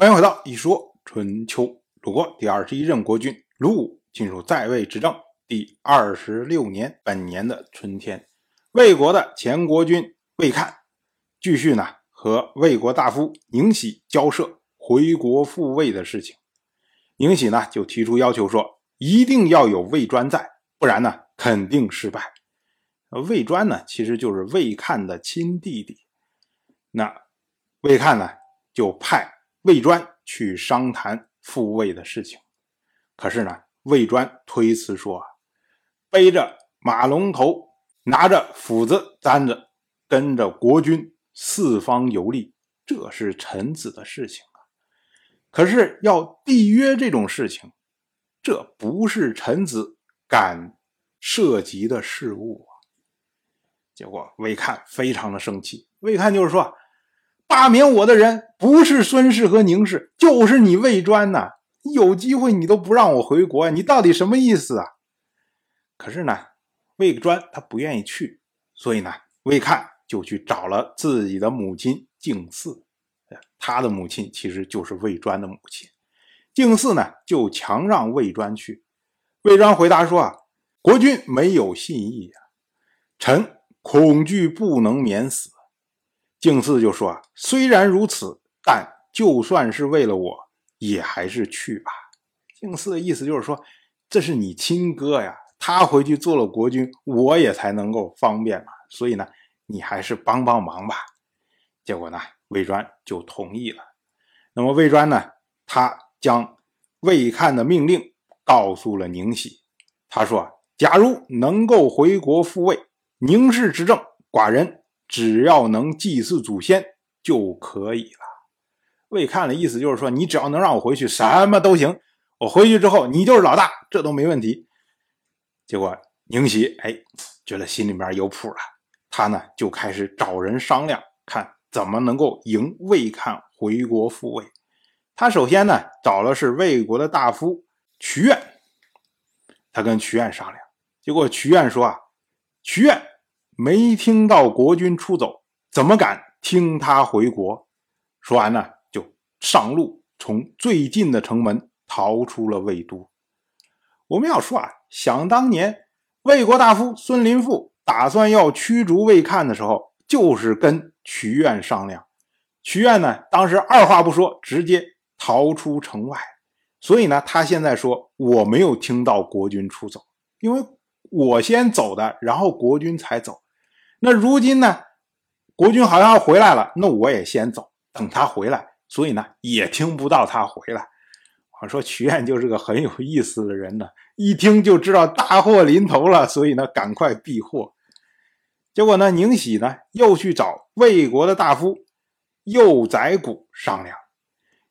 欢迎回到一说春秋。鲁国第二十一任国君鲁武进入在位执政第二十六年，本年的春天，魏国的前国君魏看继续呢和魏国大夫宁喜交涉回国复位的事情。宁喜呢就提出要求说，一定要有魏专在，不然呢肯定失败。魏专呢其实就是魏看的亲弟弟。那魏看呢就派。魏专去商谈复魏的事情，可是呢，魏专推辞说：“啊背着马龙头，拿着斧子，簪着，跟着国君四方游历，这是臣子的事情啊。可是要缔约这种事情，这不是臣子敢涉及的事物啊。”结果魏看非常的生气，魏看就是说。罢免我的人不是孙氏和宁氏，就是你魏专呐！有机会你都不让我回国，你到底什么意思啊？可是呢，魏专他不愿意去，所以呢，魏看就去找了自己的母亲敬嗣，他的母亲其实就是魏专的母亲。敬嗣呢就强让魏专去，魏专回答说：“啊，国君没有信义呀，臣恐惧不能免死。”敬嗣就说：“虽然如此，但就算是为了我，也还是去吧。”敬嗣的意思就是说：“这是你亲哥呀，他回去做了国君，我也才能够方便嘛。所以呢，你还是帮帮忙吧。”结果呢，魏专就同意了。那么魏专呢，他将魏看的命令告诉了宁喜。他说：“假如能够回国复位，宁氏执政，寡人。”只要能祭祀祖先就可以了。魏看的意思就是说，你只要能让我回去，什么都行。我回去之后，你就是老大，这都没问题。结果宁喜哎，觉得心里面有谱了，他呢就开始找人商量，看怎么能够迎魏看回国复位。他首先呢找了是魏国的大夫曲苑，他跟曲苑商量，结果曲苑说啊，曲苑。没听到国君出走，怎么敢听他回国？说完呢，就上路，从最近的城门逃出了魏都。我们要说啊，想当年，魏国大夫孙林父打算要驱逐魏看的时候，就是跟曲苑商量。曲苑呢，当时二话不说，直接逃出城外。所以呢，他现在说我没有听到国君出走，因为我先走的，然后国君才走。那如今呢，国君好像要回来了，那我也先走，等他回来，所以呢也听不到他回来。我说曲苑就是个很有意思的人呢，一听就知道大祸临头了，所以呢赶快避祸。结果呢，宁喜呢又去找魏国的大夫右宰谷商量，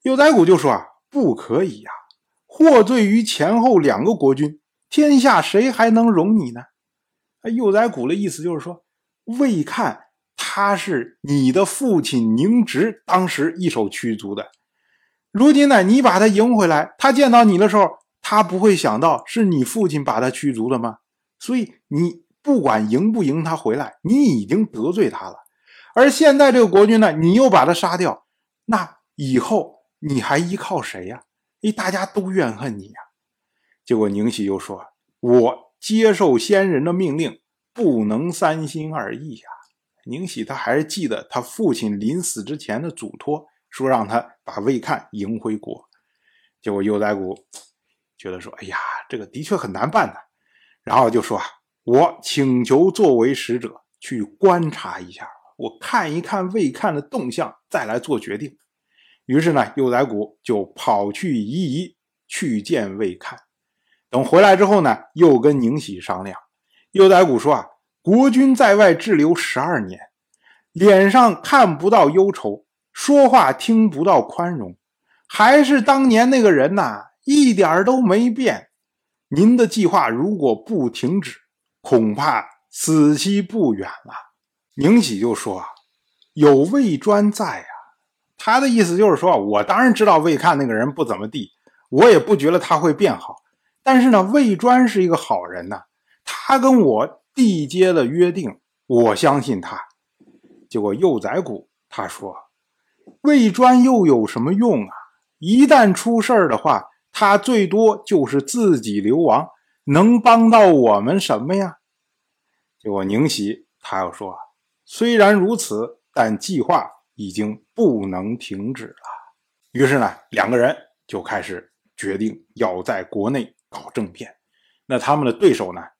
右宰谷就说啊，不可以呀，获罪于前后两个国君，天下谁还能容你呢？右宰谷的意思就是说。魏看他是你的父亲宁直当时一手驱逐的，如今呢，你把他迎回来，他见到你的时候，他不会想到是你父亲把他驱逐的吗？所以你不管迎不迎他回来，你已经得罪他了。而现在这个国君呢，你又把他杀掉，那以后你还依靠谁呀？哎，大家都怨恨你呀。结果宁喜又说：“我接受先人的命令。”不能三心二意呀！宁喜他还是记得他父亲临死之前的嘱托，说让他把魏看迎回国。结果右宰谷觉得说：“哎呀，这个的确很难办呐。”然后就说：“啊，我请求作为使者去观察一下，我看一看魏看的动向，再来做决定。”于是呢，右宰谷就跑去夷夷去见魏看。等回来之后呢，又跟宁喜商量。右宰谷说：“啊，国君在外滞留十二年，脸上看不到忧愁，说话听不到宽容，还是当年那个人呐，一点都没变。您的计划如果不停止，恐怕死期不远了。”宁喜就说：“啊，有魏专在啊。”他的意思就是说，我当然知道魏看那个人不怎么地，我也不觉得他会变好，但是呢，魏专是一个好人呐。他跟我缔结了约定，我相信他。结果幼宰谷他说：“魏专又有什么用啊？一旦出事儿的话，他最多就是自己流亡，能帮到我们什么呀？结果宁喜他又说：“虽然如此，但计划已经不能停止了。”于是呢，两个人就开始决定要在国内搞政变。那他们的对手呢，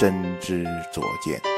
真知灼见。